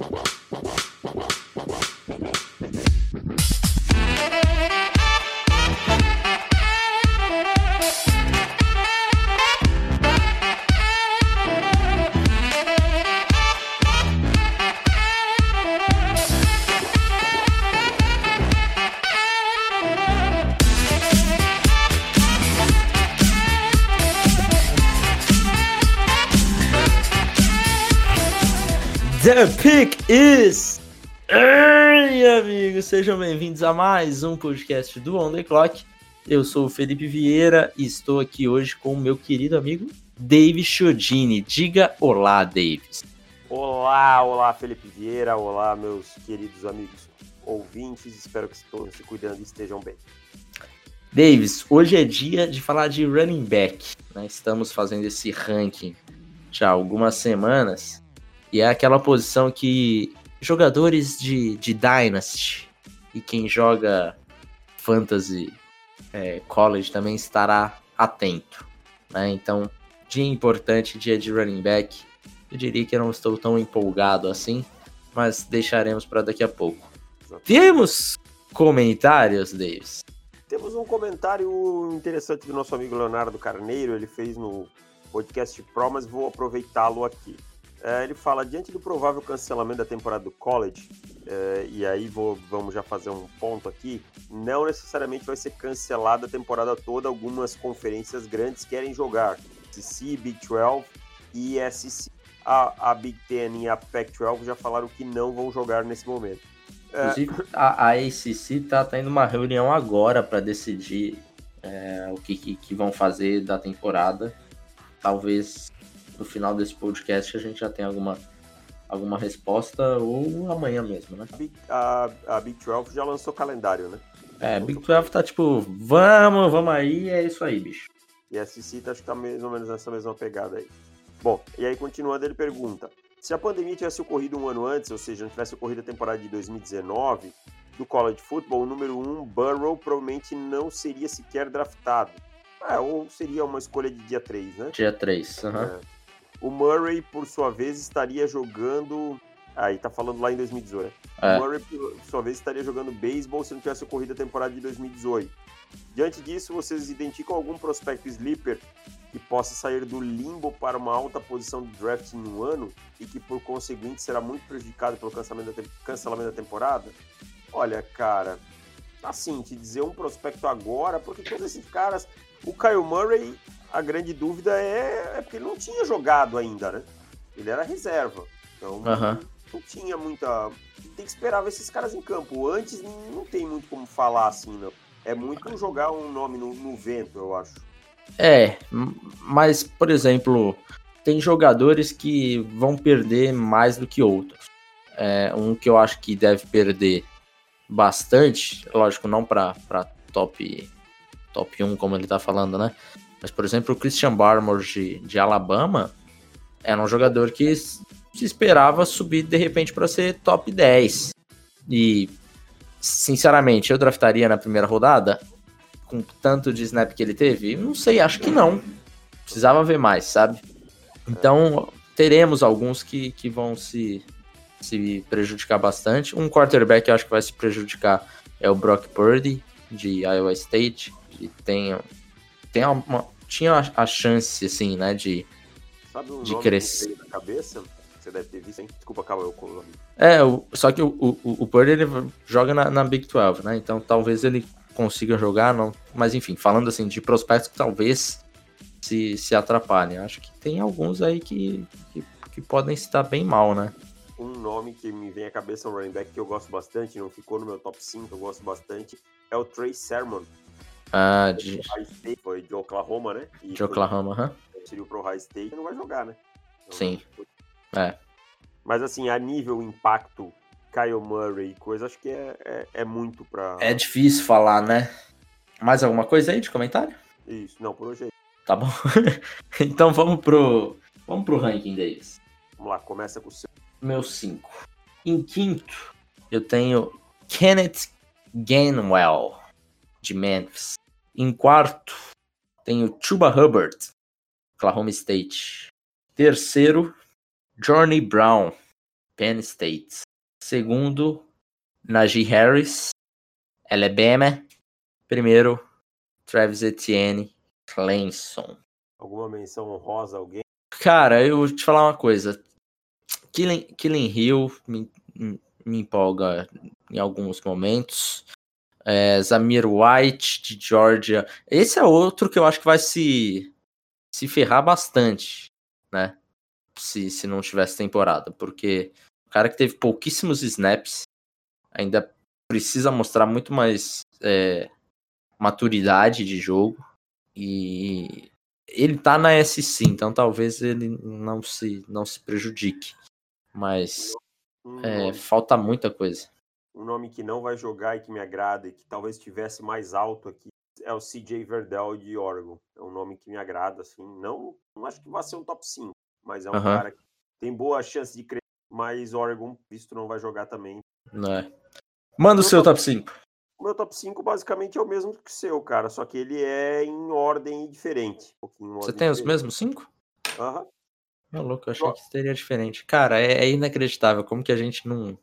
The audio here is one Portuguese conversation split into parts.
Wow. The pick is. Ei, amigos, sejam bem-vindos a mais um podcast do On The Clock. Eu sou o Felipe Vieira e estou aqui hoje com o meu querido amigo David Chiodini. Diga olá, Davis. Olá, olá, Felipe Vieira. Olá, meus queridos amigos ouvintes. Espero que todos se cuidando e estejam bem. Davis, hoje é dia de falar de running back. Né? Estamos fazendo esse ranking já há algumas semanas e é aquela posição que jogadores de, de Dynasty e quem joga Fantasy é, College também estará atento. Né? Então, dia importante, dia de running back. Eu diria que eu não estou tão empolgado assim, mas deixaremos para daqui a pouco. Temos comentários, Davis? Temos um comentário interessante do nosso amigo Leonardo Carneiro, ele fez no podcast Pro, mas vou aproveitá-lo aqui. É, ele fala, diante do provável cancelamento da temporada do college, é, e aí vou, vamos já fazer um ponto aqui, não necessariamente vai ser cancelada a temporada toda, algumas conferências grandes querem jogar, SEC, Big 12 e SEC. A, a Big Ten e a Pac-12 já falaram que não vão jogar nesse momento. É, Inclusive, a, a ACC tá tendo uma reunião agora para decidir é, o que, que, que vão fazer da temporada. Talvez no final desse podcast a gente já tem alguma, alguma resposta ou amanhã mesmo, né? A Big, a, Big 12 já lançou calendário, né? É, Big 12 tá tipo, vamos, vamos aí, é isso aí, bicho. E a SC tá, acho que tá mais ou menos nessa mesma pegada aí. Bom, e aí continuando, ele pergunta: se a pandemia tivesse ocorrido um ano antes, ou seja, não tivesse ocorrido a temporada de 2019 do college football, o número 1, um, Burrow, provavelmente não seria sequer draftado. É, ou seria uma escolha de dia 3, né? Dia 3, aham. Uhum. É. O Murray, por sua vez, estaria jogando. Aí tá falando lá em 2018. É. O Murray, por sua vez, estaria jogando beisebol se não tivesse ocorrido a temporada de 2018. Diante disso, vocês identificam algum prospecto sleeper que possa sair do limbo para uma alta posição de draft em um ano e que, por conseguinte, será muito prejudicado pelo cancelamento da, cancelamento da temporada? Olha, cara, assim, te dizer um prospecto agora, porque todos esses caras. O Kyle Murray a grande dúvida é, é porque ele não tinha jogado ainda, né? Ele era reserva. Então uhum. não tinha muita. Tem que esperar ver esses caras em campo. Antes não tem muito como falar assim, não. É muito jogar um nome no, no vento, eu acho. É, mas, por exemplo, tem jogadores que vão perder mais do que outros. É, um que eu acho que deve perder bastante, lógico, não para top, top 1, como ele tá falando, né? Mas, por exemplo, o Christian Barmore de, de Alabama era um jogador que se esperava subir de repente para ser top 10. E, sinceramente, eu draftaria na primeira rodada com tanto de snap que ele teve? Não sei, acho que não. Precisava ver mais, sabe? Então, teremos alguns que, que vão se, se prejudicar bastante. Um quarterback eu acho que vai se prejudicar é o Brock Purdy, de Iowa State, que tem tem uma, tinha a chance, assim, né, de, Sabe um de crescer. na cabeça? Você deve ter visto, hein? Desculpa, calma, eu É, o, só que o, o, o Purdy, ele joga na, na, Big 12, né? Então talvez ele consiga jogar, não. Mas enfim, falando assim de prospectos que talvez se, se atrapalhem. Acho que tem alguns aí que, que, que podem estar bem mal, né? Um nome que me vem à cabeça, um running back que eu gosto bastante, não ficou no meu top 5, eu gosto bastante, é o Trey Sermon, ah, de... Foi de Oklahoma, né? E de Oklahoma, aham. Tirou pro High State não vai jogar, né? Então, Sim. É. Mas assim, a nível impacto, Kyle Murray coisa, acho que é, é, é, muito pra. É difícil falar, né? Mais alguma coisa aí de comentário? Isso, não, por hoje é Tá bom. então vamos pro. Vamos pro ranking deles. Vamos lá, começa com o seu. Meu 5. Em quinto, eu tenho Kenneth Gainwell, de Memphis. Em quarto, tem o Chuba Hubbard, Oklahoma State. Terceiro, Johnny Brown, Penn State. Segundo, Najee Harris, Alabama. Primeiro, Travis Etienne, Clemson. Alguma menção honrosa alguém? Cara, eu vou te falar uma coisa. Killing, Killing Hill me, me empolga em alguns momentos. É, Zamir White de Georgia. Esse é outro que eu acho que vai se, se ferrar bastante, né? Se, se não tivesse temporada. Porque o cara que teve pouquíssimos snaps ainda precisa mostrar muito mais é, maturidade de jogo. E ele tá na SC, então talvez ele não se, não se prejudique. Mas é, falta muita coisa. Um nome que não vai jogar e que me agrada e que talvez estivesse mais alto aqui é o CJ Verdell de Oregon. É um nome que me agrada, assim. Não, não acho que vai ser um top 5, mas é um cara que tem boa chance de crescer. Mas Oregon, visto, não vai jogar também. Não é. Manda o seu top 5. O meu top 5 basicamente é o mesmo que o seu, cara. Só que ele é em ordem diferente. Um Você tem diferente. os mesmos 5? Aham. Meu louco, eu achei que seria diferente. Cara, é, é, inacreditável como que a gente não,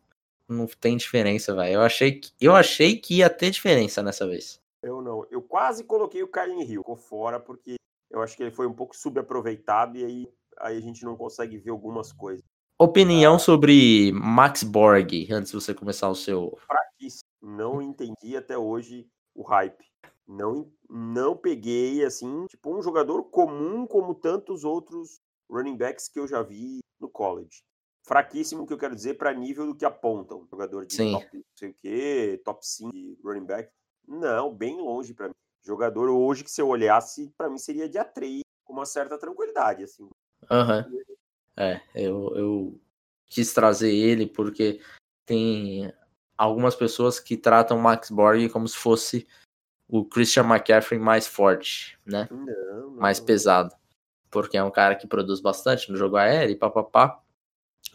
não tem diferença, velho. Eu achei que eu achei que ia ter diferença nessa vez. Eu não. Eu quase coloquei o Kylie Hill, ficou fora porque eu acho que ele foi um pouco subaproveitado e aí, aí a gente não consegue ver algumas coisas. Opinião ah, sobre Max Borg, antes de você começar o seu. Fraquíssimo. Não entendi até hoje o hype. Não, não peguei, assim, tipo, um jogador comum como tantos outros running backs que eu já vi no college. Fraquíssimo, que eu quero dizer, para nível do que apontam. Jogador de Sim. top não sei o quê, top 5 de running back. Não, bem longe para mim. Jogador hoje que se eu olhasse, para mim seria dia 3, com uma certa tranquilidade, assim. Aham. Uhum. É, eu, eu quis trazer ele porque tem algumas pessoas que tratam Max Borg como se fosse o Christian McCaffrey mais forte, né? Não, não. Mais pesado porque é um cara que produz bastante no jogo aéreo e papapá.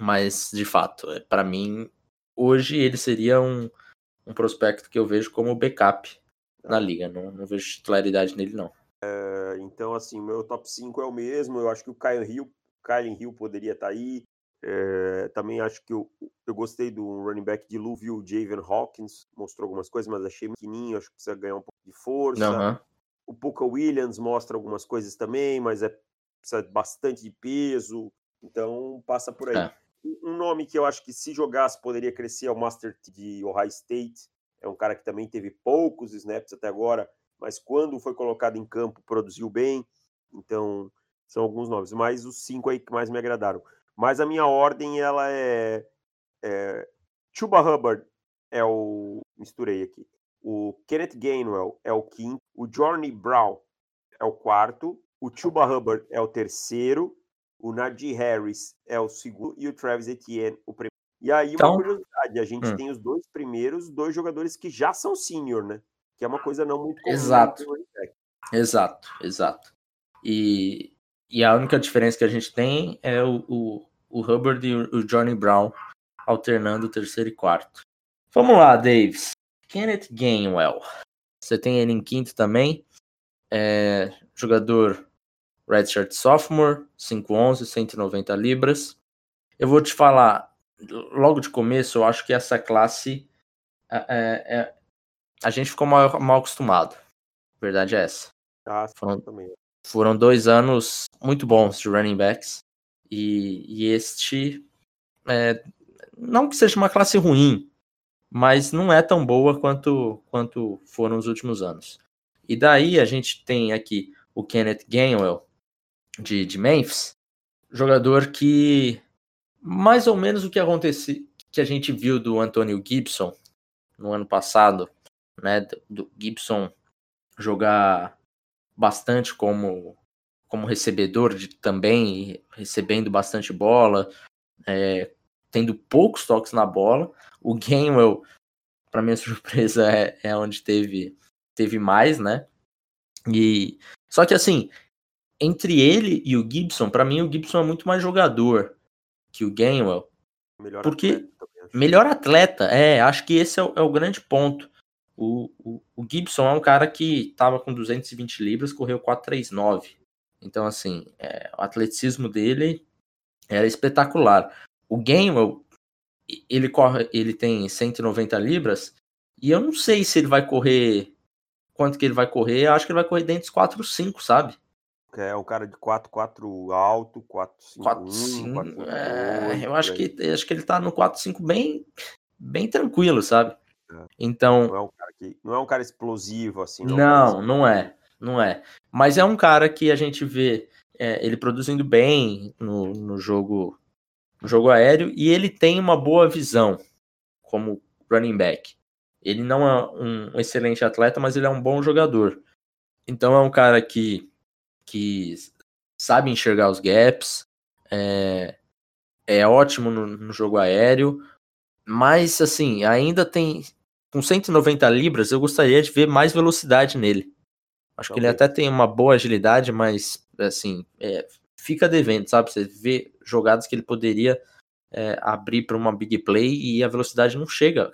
Mas, de fato, é, para mim, hoje ele seria um, um prospecto que eu vejo como backup na liga. Não, não vejo titularidade nele, não. É, então, assim, o meu top 5 é o mesmo. Eu acho que o Kyle Hill, Kyle Hill poderia estar tá aí. É, também acho que eu, eu gostei do running back de Louisville, Javen Hawkins. Mostrou algumas coisas, mas achei pequenininho. Acho que precisa ganhar um pouco de força. Uhum. O Puka Williams mostra algumas coisas também, mas é precisa bastante de peso, então passa por aí. É. Um nome que eu acho que se jogasse poderia crescer é o Master de Ohio State. É um cara que também teve poucos snaps até agora, mas quando foi colocado em campo produziu bem. Então são alguns nomes, mas os cinco aí que mais me agradaram. Mas a minha ordem ela é, é Chuba Hubbard é o misturei aqui. O Kenneth Gainwell é o quinto, o Johnny Brown é o quarto, o Chuba Hubbard é o terceiro, o Najee Harris é o segundo e o Travis Etienne o primeiro. E aí, então, uma curiosidade, a gente hum. tem os dois primeiros, dois jogadores que já são sênior, né? Que é uma coisa não muito comum. Exato. Exato, exato. E, e a única diferença que a gente tem é o, o, o Hubbard e o, Johnny Brown alternando o terceiro e quarto. Vamos lá, Davis. Kenneth Gainwell. Você tem ele em quinto também. É, jogador Redshirt Sophomore, 5'11", 190 libras. Eu vou te falar, logo de começo, eu acho que essa classe é, é, é a gente ficou mal, mal, acostumado. A verdade é essa. Ah, foram, foram, dois anos muito bons de running backs. E, e este, é, não que seja uma classe ruim, mas não é tão boa quanto, quanto foram os últimos anos. E daí a gente tem aqui o Kenneth Gainwell, de, de Memphis, jogador que mais ou menos o que aconteceu, que a gente viu do Antonio Gibson no ano passado, né, do Gibson jogar bastante como como recebedor de, também recebendo bastante bola, é, tendo poucos toques na bola. O Gainwell, para minha surpresa, é, é onde teve teve mais, né? E só que assim, entre ele e o Gibson, para mim o Gibson é muito mais jogador que o Gainwell. Melhor porque atleta, melhor atleta, é, acho que esse é o, é o grande ponto. O, o, o, Gibson é um cara que tava com 220 libras, correu 439. Então, assim, é, o atleticismo dele era espetacular. O Gainwell, ele corre, ele tem 190 libras, e eu não sei se ele vai correr. Quanto que ele vai correr? Eu acho que ele vai correr dentro dos 4, 5, sabe? É um cara de 4, 4 alto, 4, 5, 4, 1, 5, 4, é, eu acho que, acho que ele tá no 4, 5 bem, bem tranquilo, sabe? É. Então. Não é, um cara que, não é um cara explosivo, assim. Não, não, não é. Não é. Mas é um cara que a gente vê é, ele produzindo bem no, no jogo no jogo aéreo e ele tem uma boa visão como running back. Ele não é um excelente atleta, mas ele é um bom jogador. Então é um cara que, que sabe enxergar os gaps, é, é ótimo no, no jogo aéreo, mas assim, ainda tem. Com 190 libras, eu gostaria de ver mais velocidade nele. Acho que ele até tem uma boa agilidade, mas assim, é, fica devendo, sabe? Você vê jogadas que ele poderia é, abrir para uma big play e a velocidade não chega.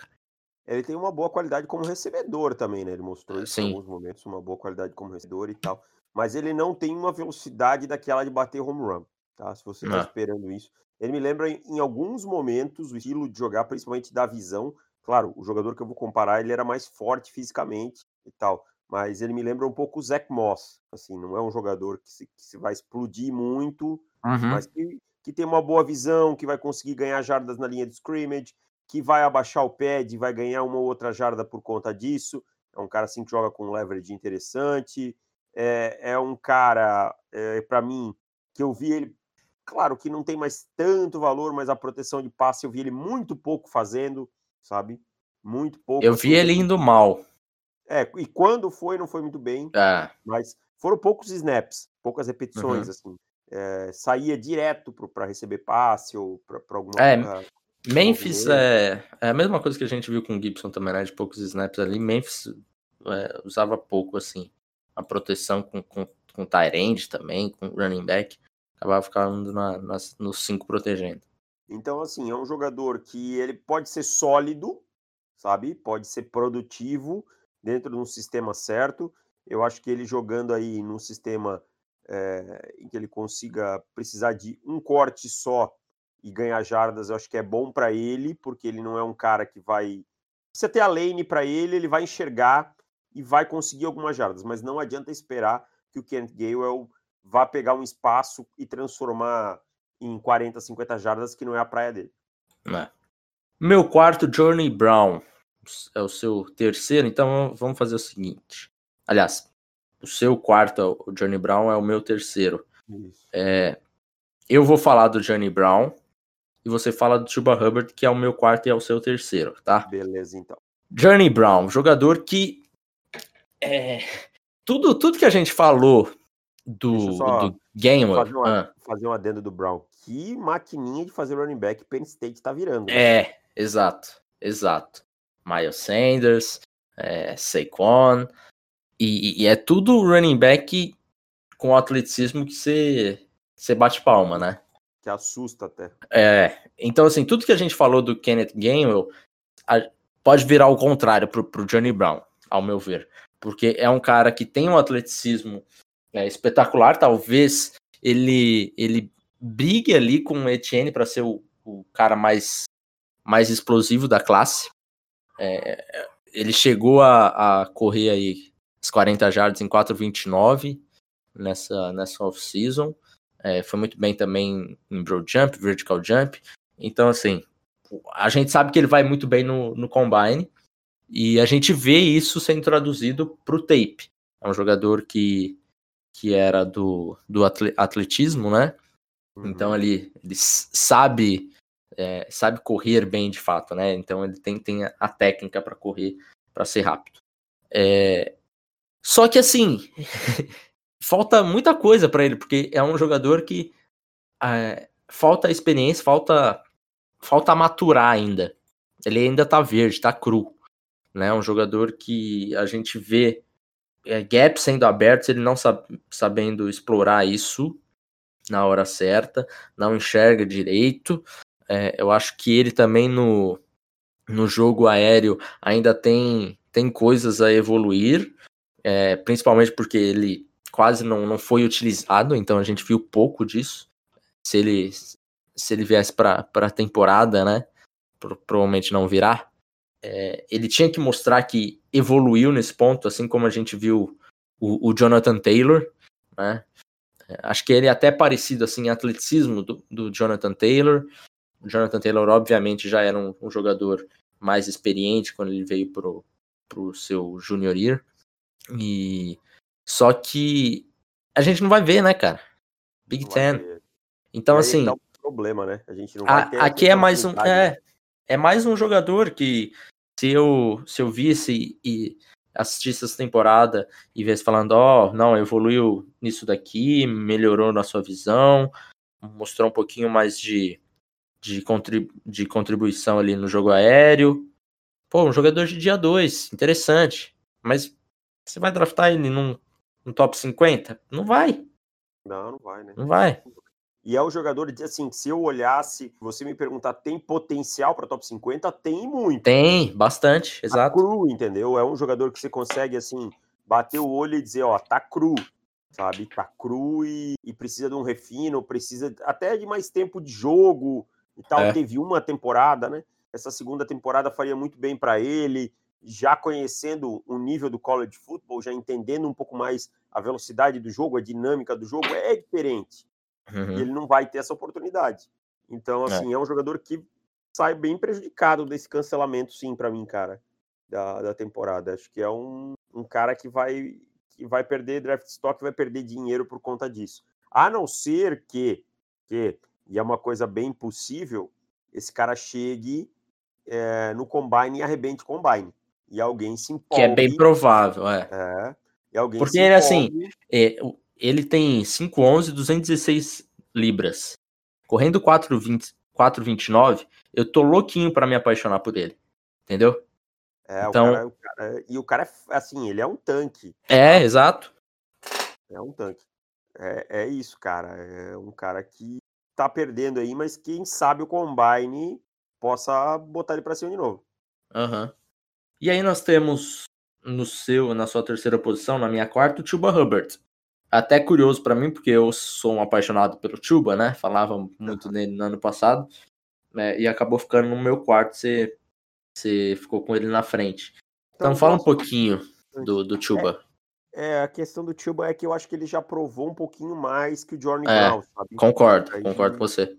Ele tem uma boa qualidade como recebedor também, né? Ele mostrou em alguns momentos, uma boa qualidade como recebedor e tal. Mas ele não tem uma velocidade daquela de bater home run, tá? Se você está esperando isso. Ele me lembra em alguns momentos o estilo de jogar, principalmente da visão. Claro, o jogador que eu vou comparar, ele era mais forte fisicamente e tal mas ele me lembra um pouco o Zach Moss. Assim, não é um jogador que se, que se vai explodir muito, uhum. mas que, que tem uma boa visão, que vai conseguir ganhar jardas na linha de scrimmage, que vai abaixar o pad e vai ganhar uma ou outra jarda por conta disso. É um cara assim que joga com um leverage interessante. É, é um cara, é, para mim, que eu vi ele. Claro que não tem mais tanto valor, mas a proteção de passe eu vi ele muito pouco fazendo, sabe? Muito pouco. Eu vi ele indo mal. É, e quando foi, não foi muito bem. É. Mas foram poucos snaps, poucas repetições, uhum. assim. É, saía direto para receber passe ou para alguma é. Memphis é, é, a mesma coisa que a gente viu com o Gibson também, né? De poucos snaps ali. Memphis é, usava pouco, assim. A proteção com, com, com Tyrande também, com running back. Acabava ficando na, nas, nos cinco protegendo. Então, assim, é um jogador que ele pode ser sólido, sabe? Pode ser produtivo, dentro de um sistema certo. Eu acho que ele jogando aí num sistema é, em que ele consiga precisar de um corte só e ganhar jardas, eu acho que é bom para ele, porque ele não é um cara que vai. Você ter a lane para ele, ele vai enxergar e vai conseguir algumas jardas, mas não adianta esperar que o Kent Gaywell vá pegar um espaço e transformar em 40, 50 jardas, que não é a praia dele. É. Meu quarto, Journey Brown é o seu terceiro, então vamos fazer o seguinte. Aliás, o seu quarto, o Johnny Brown, é o meu terceiro. É, eu vou falar do Johnny Brown e você fala do Chuba Hubbard, que é o meu quarto e é o seu terceiro, tá? Beleza, então. Johnny Brown, jogador que. É, tudo, tudo que a gente falou do, do Gamer. Fazer, uma, ah. fazer um adendo do Brown. Que maquininha de fazer running back Penn State tá virando. Né? É, exato, exato. Miles Sanders, é, Saquon, e, e, é tudo running back com atleticismo que você, você bate palma, né? Que assusta até. É, então assim, tudo que a gente falou do Kenneth Gainwell a, pode virar o contrário pro, pro Johnny Brown, ao meu ver. Porque é um cara que tem um atleticismo é, espetacular, talvez ele, ele brigue ali com o Etienne para ser o, o cara mais, mais explosivo da classe. É, ele chegou a, a, correr aí as 40 jardas em 4,29 nessa, nessa off-season. É, foi muito bem também em broad jump, vertical jump. Então, assim, a gente sabe que ele vai muito bem no, no combine e a gente vê isso sendo traduzido para o tape. É um jogador que, que era do, do atletismo, né? Uhum. Então ele, ele sabe é, sabe correr bem de fato, né? Então ele tem, tem a técnica para correr, para ser rápido. É... Só que assim, falta muita coisa para ele, porque é um jogador que é, falta experiência, falta falta maturar ainda. Ele ainda tá verde, tá cru. Né? Um jogador que a gente vê é, gaps sendo abertos, ele não sabe, sabendo explorar isso na hora certa, não enxerga direito, é, eu acho que ele também no, no jogo aéreo ainda tem, tem coisas a evoluir, é, principalmente porque ele quase não, não foi utilizado, então a gente viu pouco disso. Se ele, se ele viesse para a temporada, né? provavelmente não virá, é, ele tinha que mostrar que evoluiu nesse ponto, assim como a gente viu o, o Jonathan Taylor, né? É, acho que ele é até parecido assim em atleticismo do, do Jonathan Taylor. O Jonathan Taylor, obviamente, já era um, um jogador mais experiente quando ele veio pro, pro seu junior year. E só que a gente não vai ver, né, cara? Big Ten. Então, aí, assim. Dá um problema, né? A gente não vai a, Aqui é mais um. É, é mais um jogador que se eu, se eu visse e assistisse essa temporada e visse falando, ó, oh, não, evoluiu nisso daqui, melhorou na sua visão, mostrou um pouquinho mais de, de, contribu de contribuição ali no jogo aéreo. Pô, um jogador de dia 2, interessante. Mas você vai draftar ele num, num top 50? Não vai. Não, não vai, né? Não vai. E é um jogador, assim, se eu olhasse, você me perguntar, tem potencial para top 50? Tem muito. Tem, bastante, exato. Tá cru, entendeu? É um jogador que você consegue, assim, bater o olho e dizer, ó, tá cru, sabe? Tá cru e, e precisa de um refino, precisa até de mais tempo de jogo e tal. É. Teve uma temporada, né? Essa segunda temporada faria muito bem para ele, já conhecendo o nível do college football, já entendendo um pouco mais a velocidade do jogo, a dinâmica do jogo, é diferente uhum. e ele não vai ter essa oportunidade. Então, é. assim, é, é um jogador que sai bem prejudicado desse cancelamento, sim, para mim, cara, da, da temporada. Acho que é um, um cara que vai, que vai perder draft stock, vai perder dinheiro por conta disso. A não ser que, que e é uma coisa bem possível, esse cara chegue é, no combine e arrebente combine. E alguém se empolgue. Que é bem provável, é. é e alguém Porque ele, assim, é, ele tem 5'11, 216 libras. Correndo 4,29, eu tô louquinho para me apaixonar por ele. Entendeu? É, então... O cara, o cara, e o cara é assim, ele é um tanque. É, exato. É um tanque. É, é isso, cara. É um cara que tá perdendo aí, mas quem sabe o Combine possa botar ele pra cima de novo. Aham. Uhum. E aí nós temos no seu, na sua terceira posição, na minha quarta, o Tuba Hubbard até curioso para mim, porque eu sou um apaixonado pelo Chuba, né? Falava muito dele no ano passado. Né? E acabou ficando no meu quarto, você, você ficou com ele na frente. Então, então fala um pouquinho do, do Chuba. É, é, a questão do Chuba é que eu acho que ele já provou um pouquinho mais que o Jordan é, Brown, sabe? Concordo, aí, concordo com você.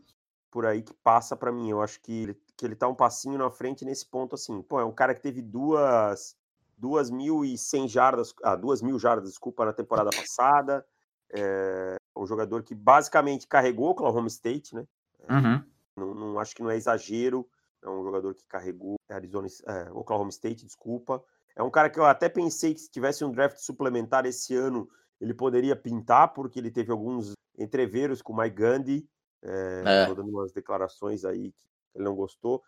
Por aí que passa para mim. Eu acho que ele, que ele tá um passinho na frente nesse ponto, assim. Pô, é um cara que teve duas 2.100 jardas, ah, 2 mil jardas, desculpa, na temporada passada. É um jogador que basicamente carregou o Oklahoma State, né? É, uhum. Não, não, acho que não é exagero. É um jogador que carregou Arizona, é, Oklahoma State, desculpa. É um cara que eu até pensei que se tivesse um draft suplementar esse ano, ele poderia pintar, porque ele teve alguns entreveros com o Mike Gandhi, é, é. dando umas declarações aí que ele não gostou.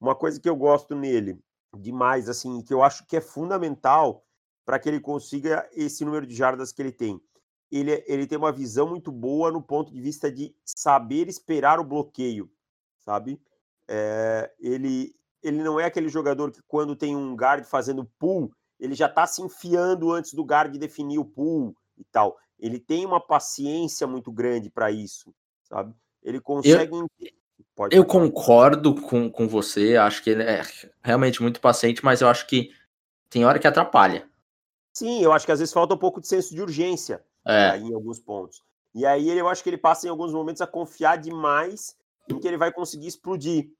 Uma coisa que eu gosto nele demais, assim, que eu acho que é fundamental para que ele consiga esse número de jardas que ele tem. Ele, é, ele tem uma visão muito boa no ponto de vista de saber esperar o bloqueio, sabe? É, ele, ele não é aquele jogador que quando tem um guard fazendo pull, ele já está se enfiando antes do guard definir o pull e tal. Ele tem uma paciência muito grande para isso, sabe? Ele consegue eu, Pode eu concordo com, com você, acho que ele é realmente muito paciente, mas eu acho que tem hora que atrapalha. Sim, eu acho que às vezes falta um pouco de senso de urgência é. Né, em alguns pontos. E aí eu acho que ele passa em alguns momentos a confiar demais em que ele vai conseguir explodir,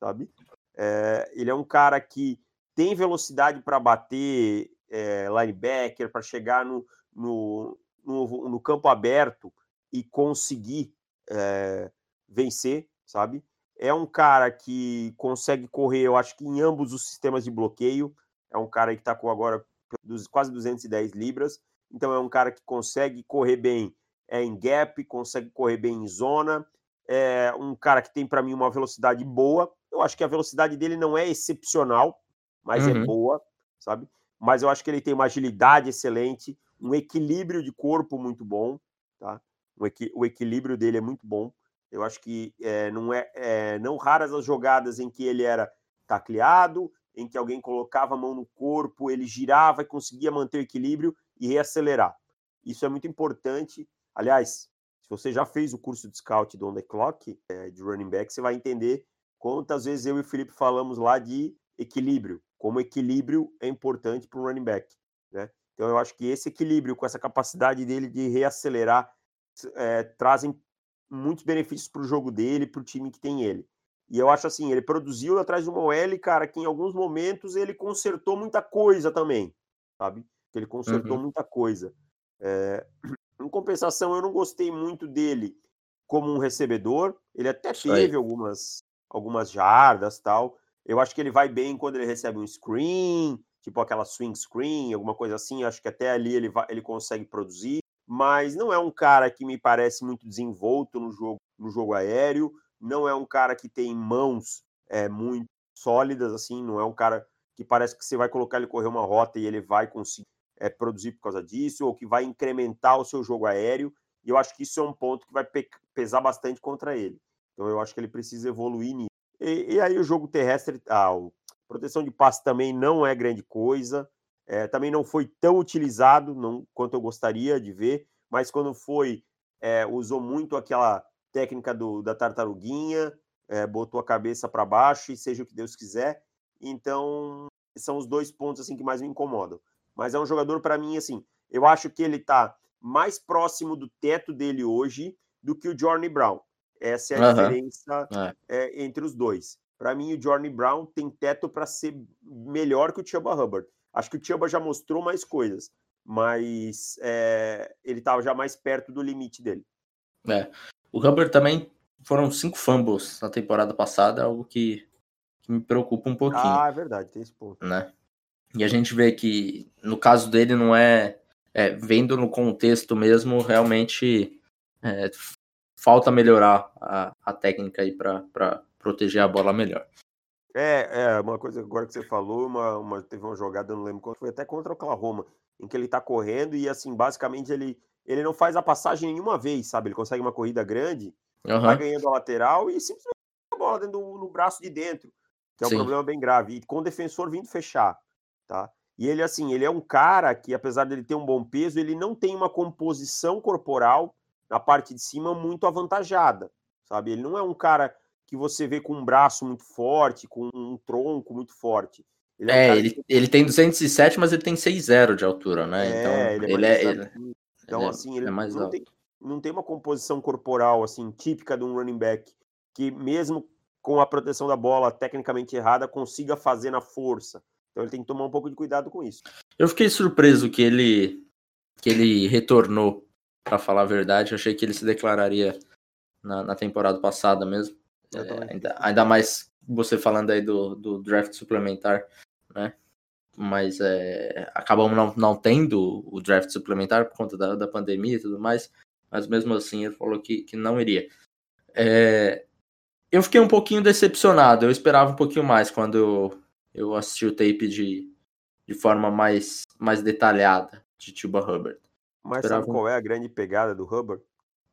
sabe? É, ele é um cara que tem velocidade para bater é, linebacker, para chegar no, no, no, no, campo aberto e conseguir é, vencer sabe? É um cara que consegue correr, eu acho que em ambos os sistemas de bloqueio. É um cara que está com agora quase 210 libras. Então é um cara que consegue correr bem é, em gap, consegue correr bem em zona. É um cara que tem para mim uma velocidade boa. Eu acho que a velocidade dele não é excepcional, mas é uhum. é boa, sabe? Mas eu acho que ele tem uma agilidade excelente, um equilíbrio de corpo muito bom, tá? O, equi o equilíbrio dele é muito bom. Eu acho que é, não é, é, não raras as jogadas em que ele era tacleado, em que alguém colocava a mão no corpo, ele girava e conseguia manter o equilíbrio e reacelerar. Isso é muito importante. Aliás, se você já fez o curso de scout do On The Clock, é, de running back, você vai entender quantas vezes eu e o Felipe falamos lá de equilíbrio, como equilíbrio é importante para um running back, né? Então eu acho que esse equilíbrio com essa capacidade dele de reacelerar é, trazem muitos benefícios para o jogo dele, para o time que tem ele. E eu acho assim, ele produziu atrás de uma OL, cara, que em alguns momentos ele consertou muita coisa também, sabe? Ele consertou uhum. muita coisa. É... Em compensação, eu não gostei muito dele como um recebedor. Ele até teve algumas, algumas jardas tal. Eu acho que ele vai bem quando ele recebe um screen, tipo aquela swing screen, alguma coisa assim. Acho que até ali ele, vai, ele consegue produzir. Mas não é um cara que me parece muito desenvolto no jogo, no jogo aéreo. Não é um cara que tem mãos é, muito sólidas, assim. Não é um cara que parece que você vai colocar ele correr uma rota e ele vai conseguir é, produzir por causa disso, ou que vai incrementar o seu jogo aéreo. E eu acho que isso é um ponto que vai pe pesar bastante contra ele. Então eu acho que ele precisa evoluir nisso. E, e aí o jogo terrestre, ah, a proteção de passe também não é grande coisa. É, também não foi tão utilizado não, quanto eu gostaria de ver, mas quando foi, é, usou muito aquela técnica do, da tartaruguinha, é, botou a cabeça para baixo e seja o que Deus quiser. Então, são os dois pontos assim que mais me incomodam. Mas é um jogador para mim assim, eu acho que ele está mais próximo do teto dele hoje do que o Johnny Brown. Essa é a uhum. diferença é. Entre os dois. Para mim, o Johnny Brown tem teto para ser melhor que o Chuba Hubbard. Acho que o Chuba já mostrou mais coisas, mas é, ele estava já mais perto do limite dele. É. O Hubbard também foram cinco fumbles na temporada passada, algo que, que me preocupa um pouquinho. Ah, é verdade, tem esse ponto. Né? E a gente vê que no caso dele não é, é vendo no contexto mesmo, realmente é, falta melhorar a, a técnica aí para proteger a bola melhor. É, é, uma coisa agora que você falou, uma, uma, teve uma jogada, eu não lembro quando foi, até contra o Oklahoma, em que ele tá correndo e assim, basicamente ele, ele não faz a passagem nenhuma vez, sabe? Ele consegue uma corrida grande, uhum. vai ganhando a lateral e simplesmente a bola dentro do, no braço de dentro, que é um Sim. problema bem grave, e com o defensor vindo fechar, tá? E ele, assim, ele é um cara que, apesar dele ter um bom peso, ele não tem uma composição corporal na parte de cima muito avantajada, sabe? Ele não é um cara que você vê com um braço muito forte, com um tronco muito forte. Ele é, é ele, que... ele tem 207, mas ele tem 6,0 de altura, né? É, então, ele é, ele é. Então, é assim, ele não, tem, não tem uma composição corporal, assim, típica de um running back, que mesmo com a proteção da bola tecnicamente errada, consiga fazer na força. Então ele tem que tomar um pouco de cuidado com isso. Eu fiquei surpreso que ele que ele retornou, para falar a verdade. Eu achei que ele se declararia na, na temporada passada mesmo. É, ainda, ainda mais você falando aí do, do draft suplementar, né? Mas é, acabamos não, não tendo o draft suplementar por conta da, da pandemia e tudo mais. Mas mesmo assim ele falou que, que não iria. É, eu fiquei um pouquinho decepcionado. Eu esperava um pouquinho mais quando eu, eu assisti o tape de, de forma mais, mais detalhada de Tuba Hubbard. Mas Esperava... sabe qual é a grande pegada do Hubbard?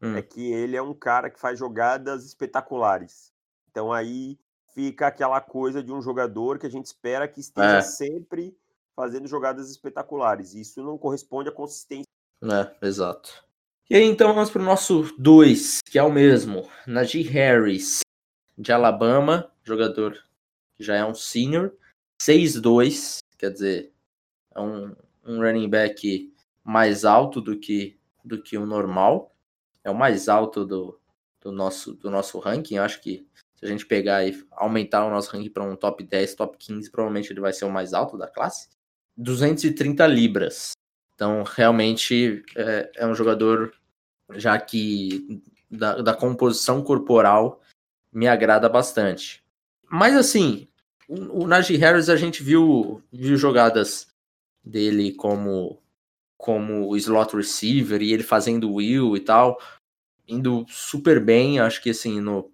Hum. É que ele é um cara que faz jogadas espetaculares. Então aí fica aquela coisa de um jogador que a gente espera que esteja é. sempre fazendo jogadas espetaculares. Isso não corresponde à consistência. É, exato. E aí então vamos para o nosso 2, que é o mesmo. Najee Harris, de Alabama, jogador que já é um senior. 6'2, quer dizer, é um, um running back mais alto do que, do que o normal. É o mais alto do, do, nosso, do nosso ranking. Eu acho que se a gente pegar e aumentar o nosso ranking para um top 10, top 15, provavelmente ele vai ser o mais alto da classe. 230 libras. Então, realmente é, é um jogador já que da, da composição corporal me agrada bastante. Mas assim, o, Najee Harris, a gente viu, viu jogadas dele como como slot receiver e ele fazendo will e tal, indo super bem, acho que assim, no,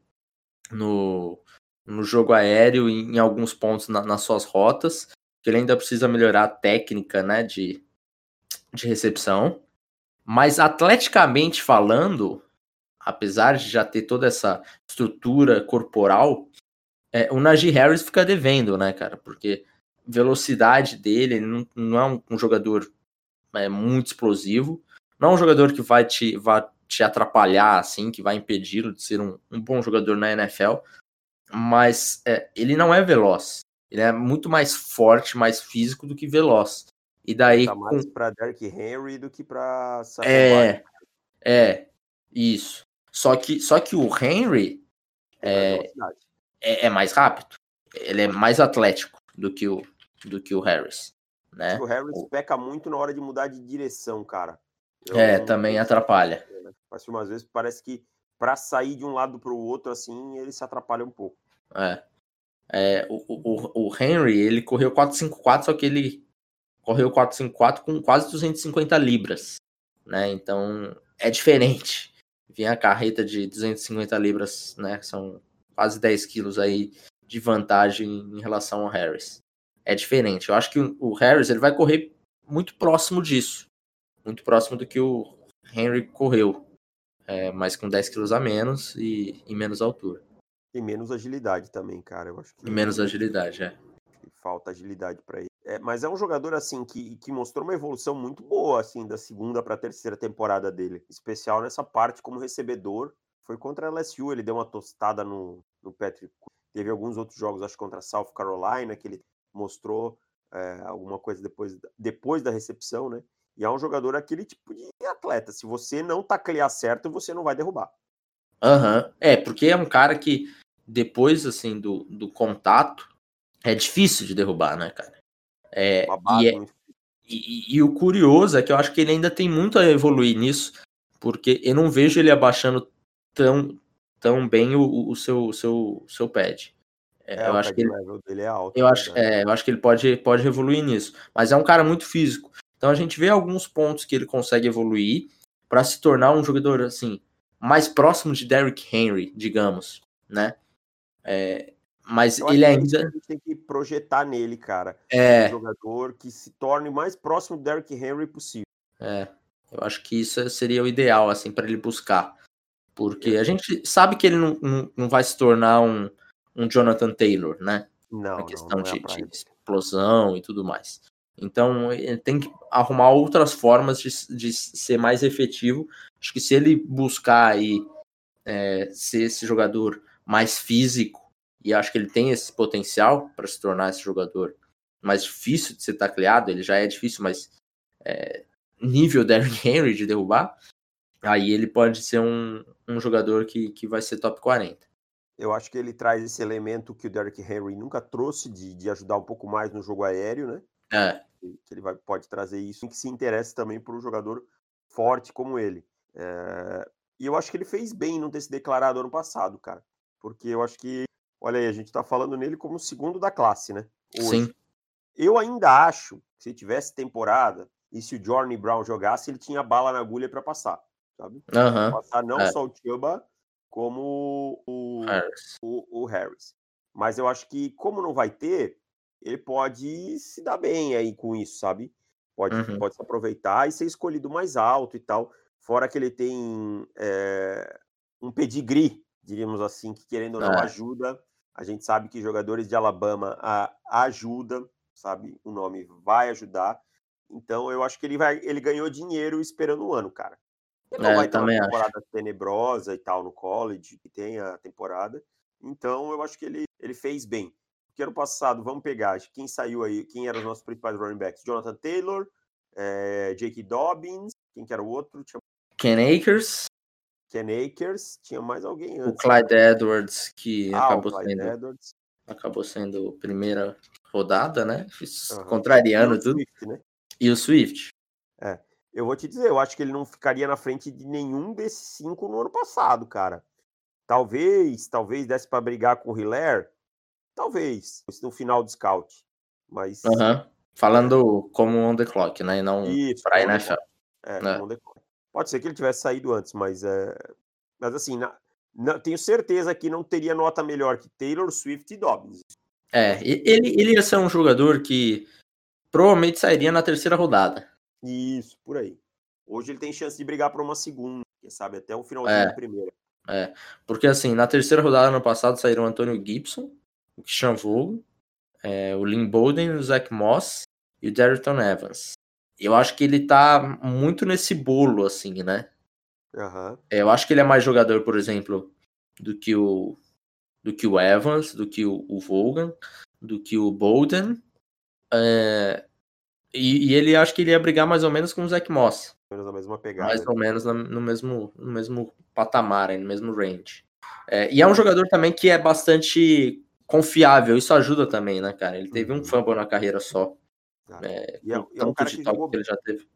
no, no jogo aéreo em, em alguns pontos na, nas suas rotas, ele ainda precisa melhorar a técnica, né, de, de recepção, mas atleticamente falando, apesar de já ter toda essa estrutura corporal, é, o Najee Harris fica devendo, né, cara? Porque velocidade dele, ele não, não é um, um jogador é, muito explosivo, não é um jogador que vai te, vai te atrapalhar, assim, que vai impedi-lo de ser um, um bom jogador na NFL, mas é, ele não é veloz. Ele é muito mais forte, mais físico do que veloz. E daí. Tá mais com... para Derrick Henry do que para É, é, isso. Só que, só que o Henry é, é, é, mais rápido. Ele é mais atlético do que o, do que o Harris. Né? O Harris peca muito na hora de mudar de direção, cara. Eu é, também atrapalha. Né? Mas umas vezes parece que para sair de um lado para o outro, assim, ele se atrapalha um pouco. É. é o, o, o Henry, ele correu 4,54, só que ele correu 4,54 com quase 250 libras, né? Então, é diferente. Vinha a carreta de 250 libras, né? São quase 10 quilos aí de vantagem em relação ao Harris. É diferente. Eu acho que o Harris ele vai correr muito próximo disso. Muito próximo do que o Henry correu. É, mas com 10 quilos a menos e, e menos altura. E menos agilidade também, cara. Eu acho que... E menos agilidade, é. Falta agilidade para ele. É, mas é um jogador assim que, que mostrou uma evolução muito boa assim da segunda para a terceira temporada dele, especial nessa parte como recebedor. Foi contra a LSU, ele deu uma tostada no, no Patrick. Teve alguns outros jogos, acho contra a South Carolina, que ele mostrou é, alguma coisa depois, depois da recepção, né? E é um jogador aquele tipo de atleta. Se você não taclear certo, você não vai derrubar. Aham. Uhum. É, porque é um cara que depois, assim, do, do contato, é difícil de derrubar, né, cara? É, e, é, e, e, o curioso é que eu acho que ele ainda tem muito a evoluir nisso, porque eu não vejo ele abaixando tão, tão bem o, o seu, seu, seu pad. É, é eu acho que ele, dele é alto. Eu acho, é, eu acho que ele pode, pode evoluir nisso. Mas é um cara muito físico. Então a gente vê alguns pontos que ele consegue evoluir para se tornar um jogador assim mais próximo de Derrick Henry, digamos, né? É, mas ele ainda. A gente tem que projetar nele, cara. É. Um jogador que se torne mais próximo do Derrick Henry possível. É. Eu acho que isso seria o ideal, assim, para ele buscar. Porque é. a gente sabe que ele não, não, não, vai se tornar um, um Jonathan Taylor, né? Não. A questão não, não é de, de, explosão e tudo mais. Então, ele tem que arrumar outras formas de, de ser mais efetivo. Acho que se ele buscar aí é, ser esse jogador mais físico e acho que ele tem esse potencial para se tornar esse jogador mais difícil de ser tacleado, ele já é difícil, mas é, nível Derrick Henry de derrubar, aí ele pode ser um, um jogador que, que vai ser top 40. Eu acho que ele traz esse elemento que o Derrick Henry nunca trouxe de, de ajudar um pouco mais no jogo aéreo, né? É. Que ele vai, pode trazer isso, que se interessa também por um jogador forte como ele. É... E eu acho que ele fez bem não ter se declarado ano passado, cara. Porque eu acho que Olha aí, a gente está falando nele como segundo da classe, né? Hoje. Sim. Eu ainda acho que se tivesse temporada e se o Johnny Brown jogasse, ele tinha bala na agulha para passar, sabe? Uhum. Passar não é. só o Chuba, como o Harris. O, o Harris. Mas eu acho que, como não vai ter, ele pode se dar bem aí com isso, sabe? Pode, uhum. pode se aproveitar e ser escolhido mais alto e tal. Fora que ele tem é, um pedigree, diríamos assim, que querendo ou não é. ajuda a gente sabe que jogadores de Alabama a, ajuda, sabe? O nome vai ajudar. Então eu acho que ele vai, ele ganhou dinheiro esperando um ano, cara. Ele não é, vai ter uma temporada acho. tenebrosa e tal no college, que tem a temporada. Então eu acho que ele, ele fez bem. Porque ano passado, vamos pegar, quem saiu aí, quem eram os nossos principais running backs? Jonathan Taylor, é, Jake Dobbins, quem que era o outro? Tinha... Ken Akers. Ken Akers, tinha mais alguém antes. O Clyde né? Edwards, que ah, acabou, sendo, Edwards. acabou sendo primeira rodada, né? Uhum. Contrariando e tudo. Swift, né? E o Swift. É. Eu vou te dizer, eu acho que ele não ficaria na frente de nenhum desses cinco no ano passado, cara. Talvez, talvez desse para brigar com o Hilaire. Talvez, no final do scout. Mas. Uhum. Falando como on the clock, né? E não Isso, pra NFL. É, é. on the clock. Pode ser que ele tivesse saído antes, mas é. Mas assim, na... Na... tenho certeza que não teria nota melhor que Taylor Swift e Dobbins. É, ele, ele ia ser um jogador que provavelmente sairia na terceira rodada. Isso, por aí. Hoje ele tem chance de brigar por uma segunda, quem sabe até o finalzinho é, da primeira. É, porque assim, na terceira rodada no passado saíram o Antônio Gibson, o Christian Vogel, é, o Lynn Bowden, o Zach Moss e o Derriton Evans eu acho que ele tá muito nesse bolo, assim, né? Uhum. eu acho que ele é mais jogador, por exemplo, do que o do que o Evans, do que o, o do que o Bolden. É, e, e, ele acho que ele ia brigar mais ou menos com o Zach Moss. Menos na mesma pegada. Mais ou menos no mesmo, no mesmo patamar, no mesmo range. É, e é um jogador também que é bastante confiável, isso ajuda também, né, cara? Ele teve um uhum. fumble na carreira só. É, e é, é cara que jogou, que ele já teve.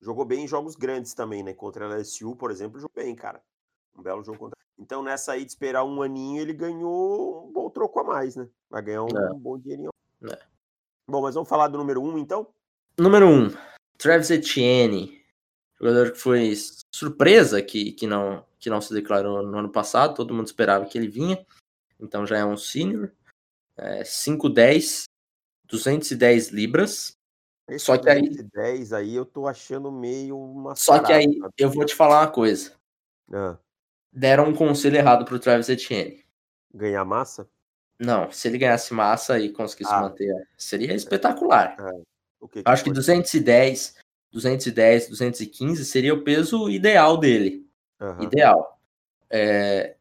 Jogou bem em jogos grandes também, né? Contra a LSU, por exemplo, jogou bem, cara. Um belo jogo contra. Então, nessa aí de esperar um aninho, ele ganhou um bom troco a mais, né? Vai ganhar um, é. um bom dinheirinho. É. Bom, mas vamos falar do número um, então? Número um, Travis Etienne. Jogador que foi surpresa que, que, não, que não se declarou no ano passado. Todo mundo esperava que ele vinha. Então já é um senior. É, 5'10", 210 libras. Esse só que aí 10 aí eu tô achando meio uma Só que aí eu vou te falar uma coisa. Ah. Deram um conselho errado pro Travis Etienne. Ganhar massa? Não, se ele ganhasse massa e conseguisse ah. manter, seria espetacular. É. Que que Acho que 210, 210, 215 seria o peso ideal dele. Uhum. Ideal. É,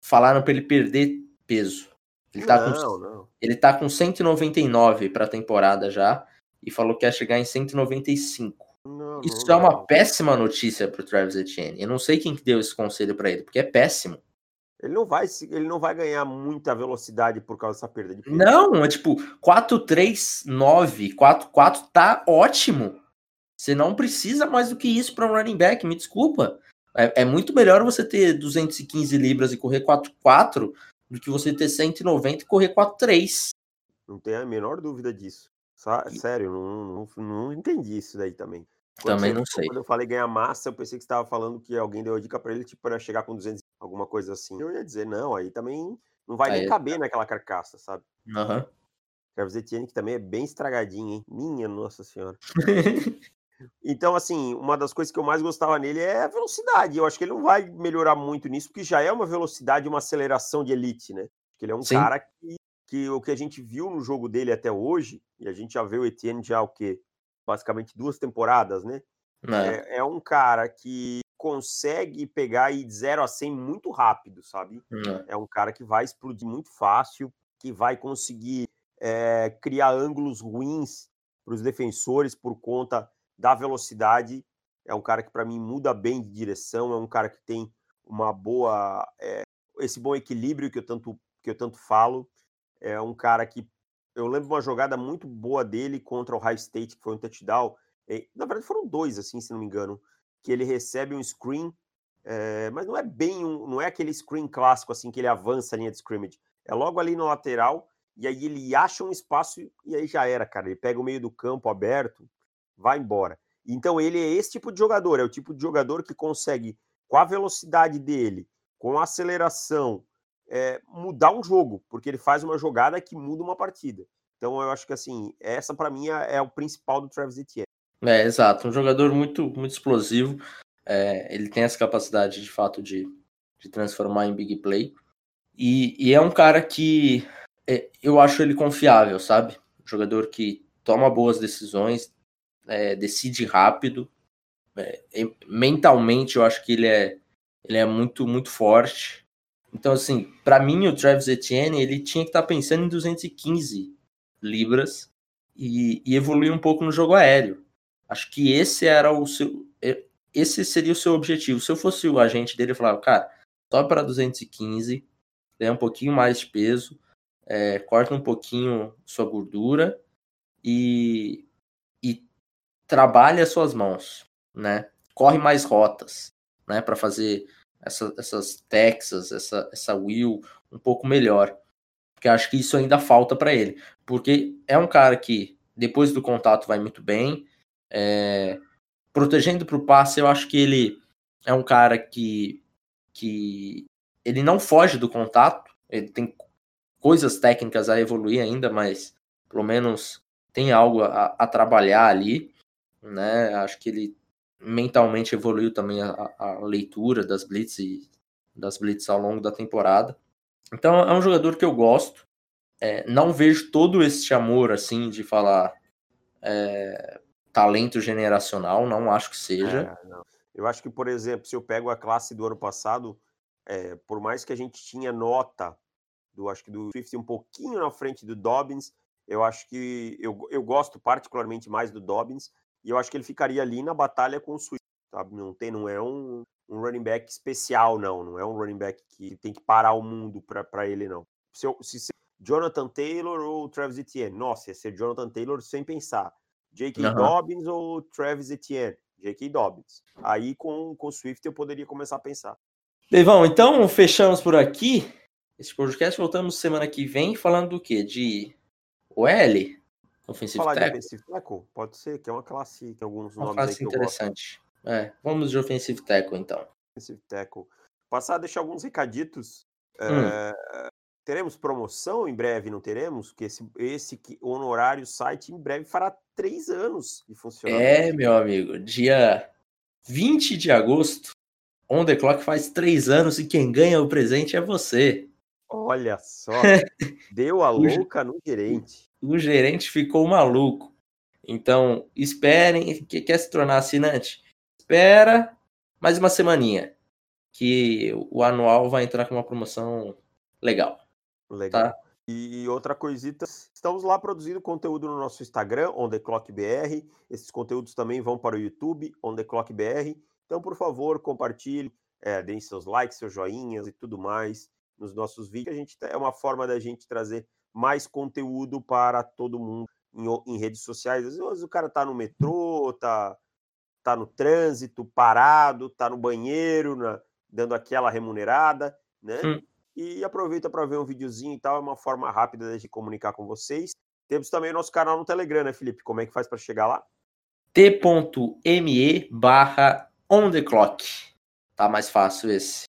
falaram para ele perder peso. Ele tá, não, com, não. ele tá com 199 para a temporada já e falou que ia chegar em 195. Não, Isso não, é uma péssima notícia pro Travis Etienne. Eu não sei quem que deu esse conselho para ele, porque é péssimo. Ele não vai, ele não vai ganhar muita velocidade por causa dessa perda de peso. Não, é tipo 439, 44 tá ótimo. Você não precisa mais do que isso para um running back, me desculpa. É, é, muito melhor você ter 215 libras e correr 4,4 do que você ter 190 e correr 4,3. Não tem a menor dúvida disso. Sério, não, não, não entendi isso daí também. Quando também não sei. Quando eu falei ganhar massa, eu pensei que você estava falando que alguém deu a dica para ele, tipo, para chegar com 200, alguma coisa assim. Eu ia dizer, não, aí também não vai aí, nem caber naquela carcaça, sabe? Aham. Uhum. Travis Etienne, que também é bem estragadinho, hein? Minha Nossa Senhora. então, assim, uma das coisas que eu mais gostava nele é a velocidade. Eu acho que ele não vai melhorar muito nisso, porque já é uma velocidade, uma aceleração de elite, né? Ele é um Sim. cara que, que o que a gente viu no jogo dele até hoje, e a gente já vê o Etienne já o quê? basicamente duas temporadas, né? É. É, é. um cara que consegue pegar e de 0 a 100 muito rápido, sabe? É. é um cara que vai explodir muito fácil, que vai conseguir é, criar ângulos ruins para os defensores por conta da velocidade. É um cara que para mim muda bem de direção, é um cara que tem uma boa é, esse bom equilíbrio que eu tanto que eu tanto falo. É um cara que eu lembro uma jogada muito boa dele contra o High State, que foi um touchdown. Na verdade, foram dois, assim, se não me engano. Que ele recebe um screen, é, mas não é bem um. Não é aquele screen clássico, assim, que ele avança a linha de scrimmage. É logo ali no lateral, e aí ele acha um espaço e aí já era, cara. Ele pega o meio do campo aberto, vai embora. Então ele é esse tipo de jogador, é o tipo de jogador que consegue, com a velocidade dele, com a aceleração, é, mudar um jogo, porque ele faz uma jogada que muda uma partida. Então eu acho que assim, essa para mim é, é, o principal do Travis Etienne. É, exato, um jogador muito, muito explosivo. É, ele tem essa capacidade de fato de, de transformar em big play. E, e é um cara que é, eu acho ele confiável, sabe? Um jogador que toma boas decisões, é, decide rápido. É, mentalmente eu acho que ele é, ele é muito, muito forte. Então, assim, para mim, o Travis Etienne, ele tinha que estar tá pensando em 215 libras e, e, evoluir um pouco no jogo aéreo. Acho que esse era o seu. Esse seria o seu objetivo. Se eu fosse o agente dele, eu falava, cara, sobe para 215, ganha um pouquinho mais de peso, é, corta um pouquinho sua gordura e, e trabalha as suas mãos, né? Corre mais rotas, né? Para fazer essa, essas Texas, essa, essa Will um pouco melhor. Porque acho que isso ainda falta para ele. Porque é um cara que, depois do contato, vai muito bem. É, protegendo para o passe, eu acho que ele é um cara que, que ele não foge do contato. Ele tem coisas técnicas a evoluir ainda, mas pelo menos tem algo a, a trabalhar ali. Né? Acho que ele mentalmente evoluiu também a, a leitura das blitz e das blitz ao longo da temporada. Então é um jogador que eu gosto. É, não vejo todo esse amor assim de falar é, talento generacional, não acho que seja. É, eu acho que, por exemplo, se eu pego a classe do ano passado, é, por mais que a gente tinha nota do acho que do Swift um pouquinho na frente do Dobbins. Eu acho que eu, eu gosto particularmente mais do Dobbins e eu acho que ele ficaria ali na batalha com o Swift, sabe? Não tem, não é um, um running back especial não, não é um running back que tem que parar o mundo para ele não. Se, eu, se, Jonathan Taylor ou Travis Etienne, nossa, ia ser Jonathan Taylor sem pensar. J.K. Uhum. Dobbins ou Travis Etienne? J.K. Dobbins. Aí com o Swift eu poderia começar a pensar. Levão, então fechamos por aqui esse podcast. Voltamos semana que vem falando do quê? De OL? Offensive Falar tackle? de offensive tackle? Pode ser, que é uma classe, tem alguns uma nomes classe interessante. É, vamos de offensive tackle, então. Offensive tackle. Passar a deixar alguns recaditos. Hum. É, teremos promoção em breve, não teremos? Porque esse, esse honorário site em breve fará três anos de funcionamento. É, meu amigo. Dia 20 de agosto, On The Clock faz três anos e quem ganha o presente é você. Olha só, deu a louca no gerente. O gerente ficou maluco. Então, esperem, que quer se tornar assinante? Espera mais uma semaninha, que o anual vai entrar com uma promoção legal. Legal. Tá? E outra coisita, estamos lá produzindo conteúdo no nosso Instagram, OnTheClockBR. Esses conteúdos também vão para o YouTube, OnTheClockBR. Então, por favor, compartilhe, é, deem seus likes, seus joinhas e tudo mais nos nossos vídeos. A gente é uma forma da gente trazer mais conteúdo para todo mundo em, em redes sociais. Às vezes o cara tá no metrô, tá, tá no trânsito, parado, tá no banheiro, na, dando aquela remunerada, né? Hum. E aproveita para ver um videozinho e tal, é uma forma rápida de comunicar com vocês. Temos também o nosso canal no Telegram, né, Felipe? Como é que faz para chegar lá? t.me barra on the clock. Tá mais fácil esse.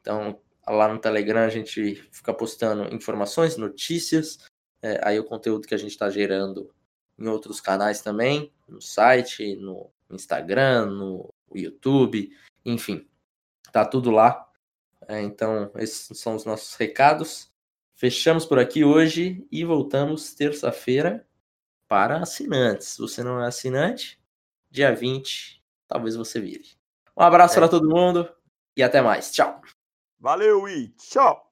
Então, lá no Telegram a gente fica postando informações, notícias, é, aí o conteúdo que a gente está gerando em outros canais também, no site, no Instagram, no YouTube, enfim, tá tudo lá. É, então, esses são os nossos recados. Fechamos por aqui hoje e voltamos terça-feira para assinantes. Se você não é assinante, dia 20, talvez você vire. Um abraço é. para todo mundo e até mais. Tchau. Valeu e tchau!